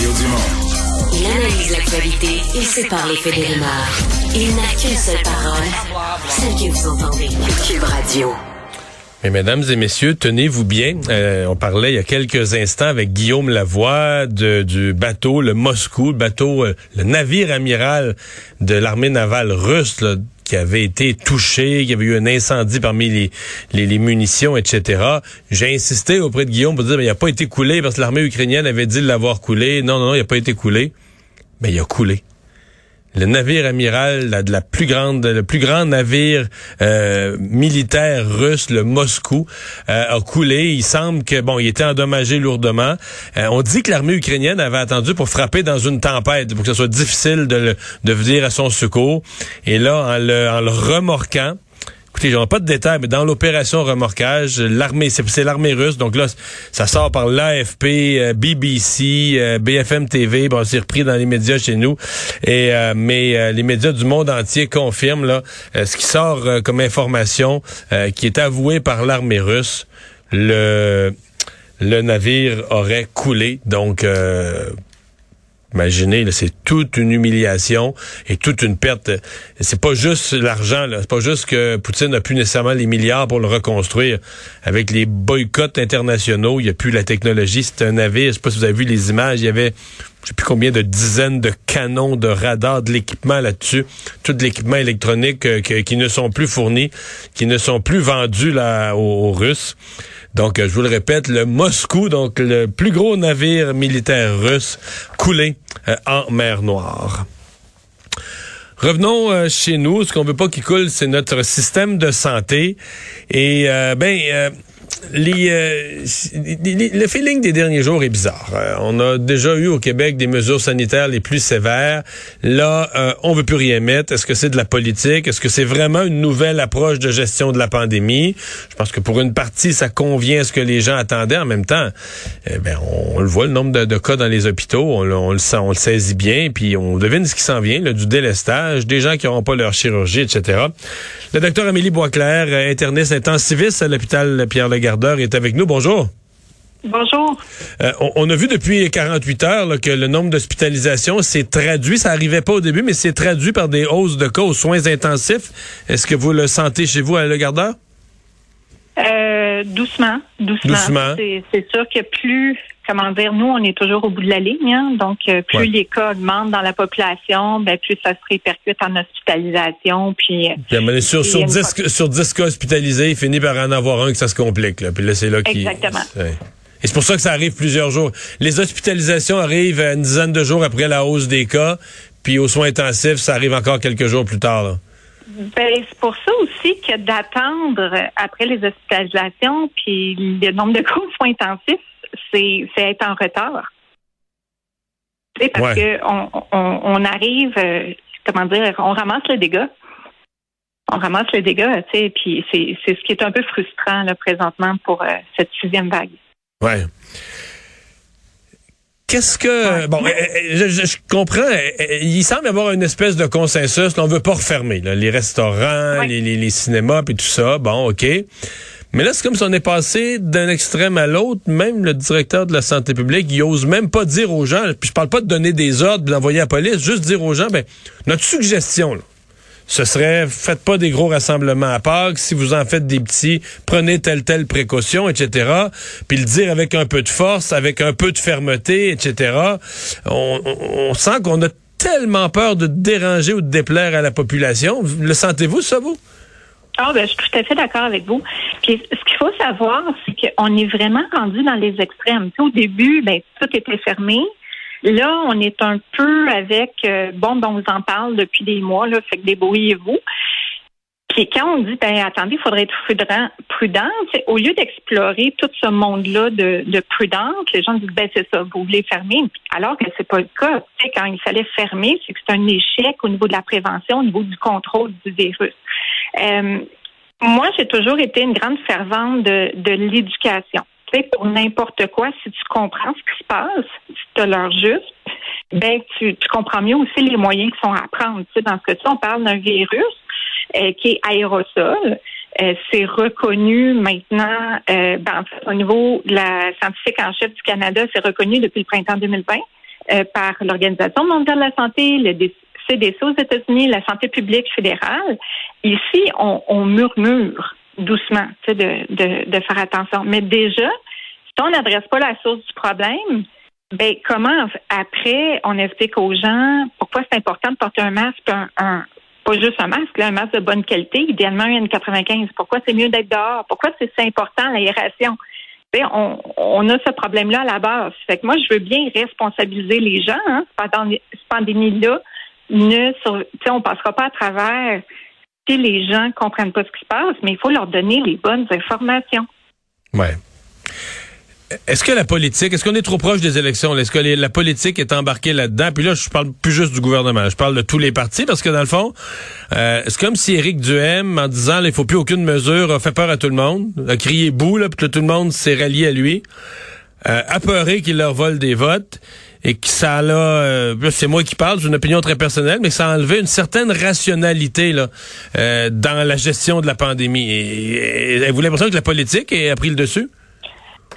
Mario Dumont. Il analyse l'actualité et sépare les faits des rumeurs. Il n'a qu'une seule parole, celle que vous entendez. Cube Radio. Mais mesdames et messieurs, tenez-vous bien. Euh, on parlait il y a quelques instants avec Guillaume Lavoie de, du bateau, le Moscou, le bateau, euh, le navire amiral de l'armée navale russe, là, qui avait été touché, qu'il y avait eu un incendie parmi les, munitions, etc. J'ai insisté auprès de Guillaume pour dire, mais il n'a pas été coulé parce que l'armée ukrainienne avait dit de l'avoir coulé. Non, non, non, il n'a pas été coulé. Mais il a coulé le navire amiral plus grande, le plus grand navire euh, militaire russe, le Moscou, euh, a coulé. Il semble que bon, il était endommagé lourdement. Euh, on dit que l'armée ukrainienne avait attendu pour frapper dans une tempête, pour que ce soit difficile de, de venir à son secours. Et là, en le, en le remorquant, Écoutez, pas de détails, mais dans l'opération remorquage, l'armée, c'est l'armée russe. Donc là, ça sort par l'AFP, euh, BBC, euh, BFM TV. Bon, c'est repris dans les médias chez nous. Et euh, mais les médias du monde entier confirment là ce qui sort comme information, qui est avoué par l'armée russe. Le le navire aurait coulé. Donc Imaginez, c'est toute une humiliation et toute une perte. C'est pas juste l'argent, c'est pas juste que Poutine n'a plus nécessairement les milliards pour le reconstruire. Avec les boycotts internationaux, il n'y a plus la technologie. C'est un navire. Je sais pas si vous avez vu les images. Il y avait je sais plus combien de dizaines de canons, de radars, de l'équipement là-dessus, tout l'équipement électronique euh, qui ne sont plus fournis, qui ne sont plus vendus là aux Russes. Donc, euh, je vous le répète, le Moscou, donc le plus gros navire militaire russe, coulé euh, en mer Noire. Revenons euh, chez nous. Ce qu'on veut pas qu'il coule, c'est notre système de santé. Et ben euh, le feeling des derniers jours est bizarre. Euh, on a déjà eu au Québec des mesures sanitaires les plus sévères. Là, euh, on veut plus rien mettre. Est-ce que c'est de la politique? Est-ce que c'est vraiment une nouvelle approche de gestion de la pandémie? Je pense que pour une partie, ça convient à ce que les gens attendaient. En même temps, eh ben, on, le voit, le nombre de, cas dans les hôpitaux, on, le sent, on le saisit bien, puis on devine ce qui s'en vient, du délestage, des gens qui n'auront pas leur chirurgie, etc. Le docteur Amélie Boisclair, interniste intensiviste à l'hôpital Pierre-Legarde, est avec nous. Bonjour. Bonjour. Euh, on, a vu depuis 48 heures que le nombre d'hospitalisations s'est traduit. Ça n'arrivait pas au début, mais c'est traduit par des hausses de cas aux soins intensifs. Est-ce que vous le sentez chez vous à Le Gardeur? Euh, doucement, doucement. C'est sûr que plus, comment dire, nous, on est toujours au bout de la ligne. Hein. donc, euh, plus les cas augmentent dans la population, ben, plus ça se répercute en hospitalisation. Puis, euh, sur, sur, 10, sur 10 cas hospitalisés, il finit par en avoir un que ça se complique. Là. Puis là, c'est là qui. Exactement. Et c'est pour ça que ça arrive plusieurs jours. Les hospitalisations arrivent une dizaine de jours après la hausse des cas, puis aux soins intensifs, ça arrive encore quelques jours plus tard. Là. Ben, c'est pour ça aussi que d'attendre après les hospitalisations puis le nombre de cours soins intensifs, c'est, être en retard. parce qu'on on, arrive, euh, comment dire, on ramasse le dégât. On ramasse le dégât, tu sais, puis c'est, ce qui est un peu frustrant là, présentement pour euh, cette sixième vague. Ouais. Qu'est-ce que bon, euh, euh, je, comprends. Euh, il semble y avoir une espèce de consensus. on veut pas refermer les restaurants, les, les, cinémas et tout ça. Bon, ok. Mais là, c'est comme si on est passé d'un extrême à l'autre. Même le directeur de la santé publique, il ose même pas dire aux gens. Puis je parle pas de donner des ordres, d'envoyer à la police, juste dire aux gens, ben notre suggestion. Là, ce serait faites pas des gros rassemblements à Pâques. Si vous en faites des petits, prenez telle telle précaution, etc. Puis le dire avec un peu de force, avec un peu de fermeté, etc. On, sent qu'on a tellement peur de déranger ou de déplaire à la population. Le sentez-vous, ça, vous? Ah, ben, je suis tout à fait d'accord avec vous. Puis, ce qu'il faut savoir, c'est qu'on est vraiment rendu dans les extrêmes. au début, ben, tout était fermé. Là, on est un peu avec, euh, bon, ben, on vous en parle depuis des mois, là, fait que débrouillez-vous. Puis quand on dit, ben attendez, il faudrait être prudent, au lieu d'explorer tout ce monde-là de, de prudence, les gens disent, ben c'est ça, vous voulez fermer, alors que c'est pas le cas. quand il fallait fermer, c'est que c'est un échec au niveau de la prévention, au niveau du contrôle du virus. Euh, moi, j'ai toujours été une grande fervente de, de l'éducation pour n'importe quoi, si tu comprends ce qui se passe, si tu as l'heure juste, ben tu, comprends mieux aussi les moyens qui sont à prendre. Tu sais, dans ce cas-ci, on parle d'un virus euh, qui est aérosol. Euh, c'est reconnu maintenant, euh, ben, au niveau de la scientifique en chef du Canada, c'est reconnu depuis le printemps 2020. euh, par l'Organisation mondiale de la santé, le CDC aux États-Unis, la santé publique fédérale. Ici, on, murmure doucement de, de, de faire attention. Mais déjà, si on n'adresse pas la source du problème, ben comment après on explique aux gens pourquoi c'est important de porter un masque, un, pas juste un masque, un masque de bonne qualité, idéalement un N95. Pourquoi c'est mieux d'être dehors? Pourquoi c'est important l'aération? On, on a ce problème-là à la base. Fait que moi, je veux bien responsabiliser les gens. Hein, pendant cette pandémie-là, ne, on passera pas à travers les gens comprennent pas ce qui se passe, mais il faut leur donner les bonnes informations. Ouais. Est-ce que la politique, est-ce qu'on est trop proche des élections? Est-ce que la politique est embarquée là-dedans? Puis là, je parle plus juste du gouvernement, je parle de tous les partis, parce que dans le fond, euh, c'est comme si Éric Duhem, en disant il faut plus aucune mesure, a fait peur à tout le monde, a crié bout, là, puis que tout le monde s'est rallié à lui, euh, apeuré qu'il leur vole des votes, et que ça a, euh, c'est moi qui parle, j'ai une opinion très personnelle, mais ça a enlevé une certaine rationalité là, euh, dans la gestion de la pandémie. Et, et, vous l'impression que la politique a pris le dessus?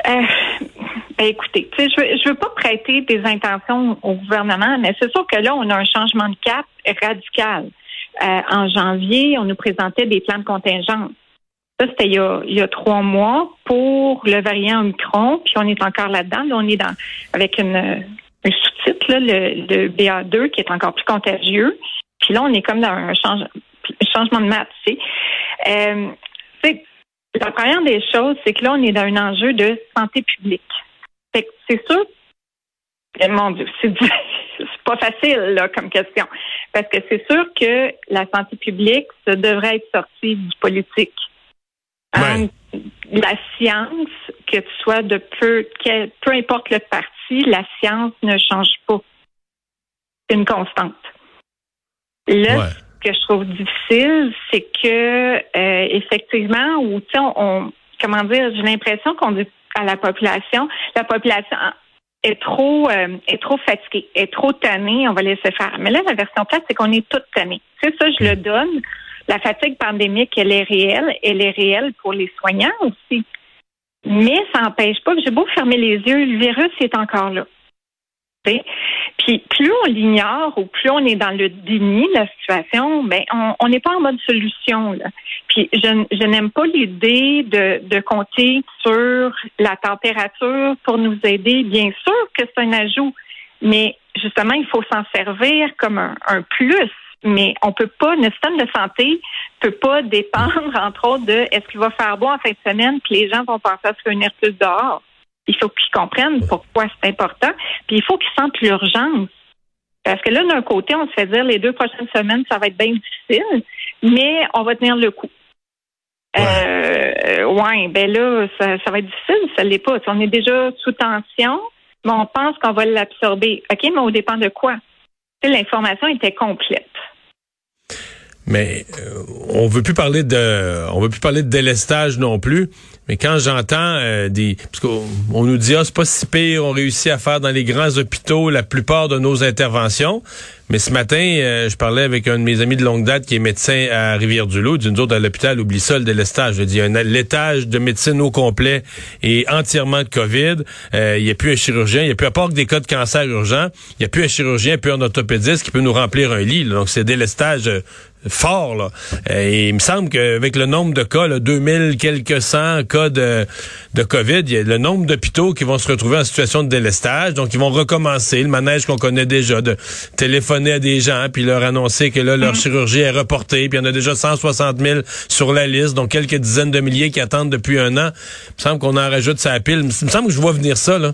Euh, ben écoutez, je veux, je veux pas prêter des intentions au gouvernement, mais c'est sûr que là, on a un changement de cap radical. Euh, en janvier, on nous présentait des plans de contingence. Ça, c'était il, y a, trois mois pour le variant Omicron, puis on est encore là-dedans. Là, on est dans avec une, un sous-titre, le, le, BA2, qui est encore plus contagieux. Puis là, on est comme dans un, changement de maths, tu sais. Euh, la première des choses, c'est que là, on est dans un enjeu de santé publique. c'est sûr, mon Dieu, c'est pas facile là, comme question. Parce que c'est sûr que la santé publique, ça devrait être sorti du politique. Hein, la science, que tu sois de peu, peu importe le parti, la science ne change pas. C'est une constante. Là, que je trouve difficile, c'est que euh, effectivement, ou tu sais, on, comment dire, j'ai l'impression qu'on dit à la population, la population est trop euh, est trop fatiguée, est trop tannée, on va laisser faire. Mais là, la version plate, c'est qu'on est toutes tannées. C'est ça, je le donne. La fatigue pandémique, elle est réelle, elle est réelle pour les soignants aussi. Mais ça n'empêche pas que j'ai beau fermer les yeux, le virus est encore là. Puis plus on l'ignore ou plus on est dans le déni de la situation, ben on n'est pas en mode solution. Là. Puis je, n'aime pas l'idée de, compter sur la température pour nous aider. Bien sûr que c'est un ajout, mais justement il faut s'en servir comme un plus. Mais on peut pas, notre système de santé peut pas dépendre, entre autres, de est-ce qu'il va faire beau en fin de semaine, puis les gens vont penser à se réunir plus dehors. Il faut qu'ils comprennent pourquoi c'est important. Puis il faut qu'ils sentent l'urgence. Parce que là, d'un côté, on se fait dire les deux prochaines semaines, ça va être bien difficile, mais on va tenir le coup. Ouais, euh, ouais ben là, ça, va être difficile, ça l'est pas. On est déjà sous tension, mais on pense qu'on va l'absorber. OK, mais au dépend de quoi? L'information était complète. Mais euh, on veut plus parler de on veut plus parler de délestage non plus. Mais quand j'entends euh, des parce qu'on nous dit ah c'est pas si pire, on réussit à faire dans les grands hôpitaux la plupart de nos interventions. Mais ce matin, euh, je parlais avec un de mes amis de longue date qui est médecin à Rivière-du-Loup, d'une autre à l'hôpital, oublie ça le délestage. Je dis un l'étage de médecine au complet est entièrement de Covid. Euh, il n'y a plus un chirurgien, il n'y a plus à part que des cas de cancer urgent, il n'y a plus un chirurgien, plus un orthopédiste qui peut nous remplir un lit. Donc c'est délestage fort. Là. Et il me semble qu'avec le nombre de cas, là, 2000 quelques cent cas de, de COVID, il y a le nombre d'hôpitaux qui vont se retrouver en situation de délestage. Donc, ils vont recommencer le manège qu'on connaît déjà, de téléphoner à des gens, puis leur annoncer que là, leur mm. chirurgie est reportée, puis il y en a déjà 160 000 sur la liste, donc quelques dizaines de milliers qui attendent depuis un an. Il me semble qu'on en rajoute sa pile. Il me semble que je vois venir ça, là.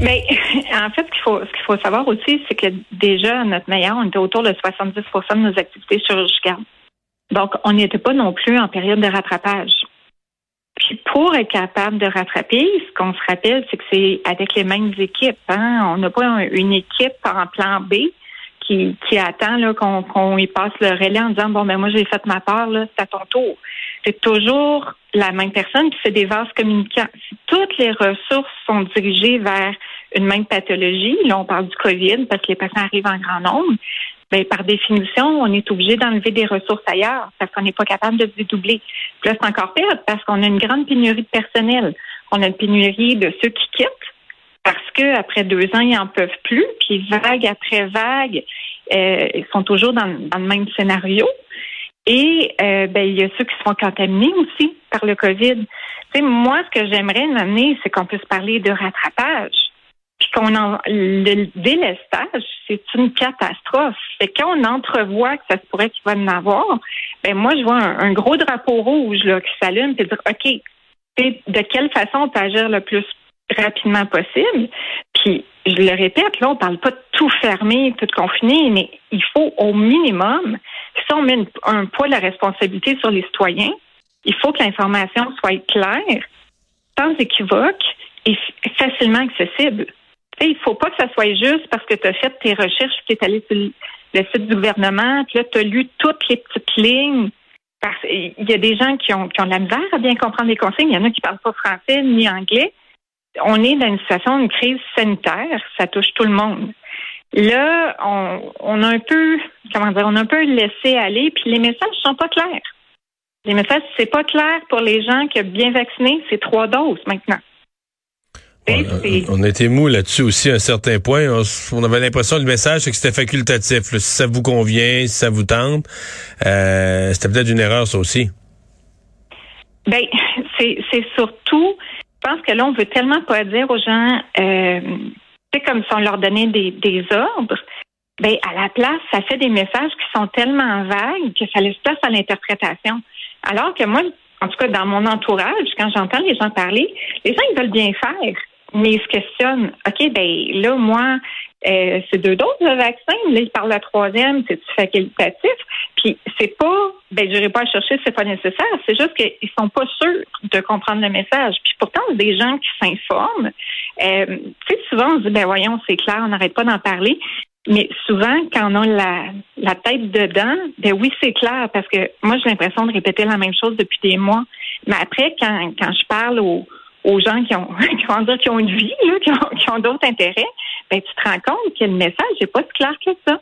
Mais en fait, ce qu'il faut, ce qu'il faut savoir aussi, c'est que déjà, notre meilleur, on était autour de 70% de nos activités chirurgicales. Donc, on n'était pas non plus en période de rattrapage. Puis pour être capable de rattraper, ce qu'on se rappelle, c'est que c'est avec les mêmes équipes. Hein? On n'a pas une équipe en plan B qui, attend qu'on, qu'on y passe le relais en disant bon ben moi j'ai fait ma part, là, c'est à ton tour. C'est toujours la même personne, qui fait des vases communicants. Si toutes les ressources sont dirigées vers une même pathologie, là on parle du COVID parce que les patients arrivent en grand nombre, ben, par définition, on est obligé d'enlever des ressources ailleurs parce qu'on n'est pas capable de dédoubler. Puis là, c'est encore pire parce qu'on a une grande pénurie de personnel. On a une pénurie de ceux qui quittent parce que après deux ans, ils en peuvent plus, puis vague après vague, euh, ils sont toujours dans, le même scénario. Et euh, ben, il y a ceux qui seront contaminés aussi par le COVID. moi, ce que j'aimerais m'amener, c'est qu'on puisse parler de rattrapage. Puis qu'on en le délestage, c'est une catastrophe. C'est quand on entrevoit que ça se pourrait qu'il va en avoir, ben moi, je vois un, gros drapeau rouge là, qui s'allume et dire OK, de quelle façon on peut agir le plus rapidement possible? Puis, je le répète, là, on parle pas de tout fermer, tout confiner, mais il faut au minimum, on met un poids de la responsabilité sur les citoyens, il faut que l'information soit claire, sans équivoque et facilement accessible. Il il faut pas que ça soit juste parce que tu as fait tes recherches, tu es allé sur le site du gouvernement, puis là, tu as lu toutes les petites lignes. Parce, il y a des gens qui ont, qui de la misère à bien comprendre les consignes. Il y en a qui parlent pas français ni anglais on est dans une situation, une crise sanitaire, ça touche tout le monde. Là, on, a un peu, comment dire, on a un peu laissé aller, puis les messages sont pas clairs. Les messages, c'est pas clair pour les gens qui ont bien vacciné, c'est trois doses maintenant. On, a, été mou là-dessus aussi à un certain point. On, avait l'impression que le message, c'est que c'était facultatif. Si ça vous convient, si ça vous tente, euh, c'était peut-être une erreur, ça aussi. Ben, c'est surtout je pense que là, on veut tellement pas dire aux gens, euh, c'est comme si on leur donnait des, des ordres. Ben, à la place, ça fait des messages qui sont tellement vagues que ça laisse place à l'interprétation. Alors que moi, en tout cas, dans mon entourage, quand j'entends les gens parler, les gens, ils veulent bien faire, mais ils se questionnent. OK, ben là, moi, euh, c'est deux doses de vaccin. Là, ils parlent de la troisième, c'est facultatif? Puis c'est pas, ben je n'irai pas chercher, c'est pas nécessaire. C'est juste qu'ils sont pas sûrs de comprendre le message. Puis pourtant, des gens qui s'informent. Euh, tu sais, souvent on se dit, ben voyons, c'est clair, on n'arrête pas d'en parler. Mais souvent, quand on a la, la tête dedans, ben oui, c'est clair, parce que moi, j'ai l'impression de répéter la même chose depuis des mois. Mais après, quand, quand je parle aux, aux gens qui ont, comment dire, qui ont une vie, là, qui ont, d'autres intérêts, ben, tu te rends compte que le message n'est pas si clair que ça.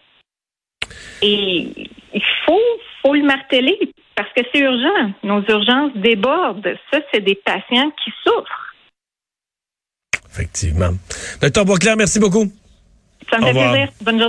Et il faut, faut le marteler parce que c'est urgent. Nos urgences débordent. Ça, c'est des patients qui souffrent. Effectivement. Docteur Boisclair, merci beaucoup. Ça me fait plaisir. Bonne journée.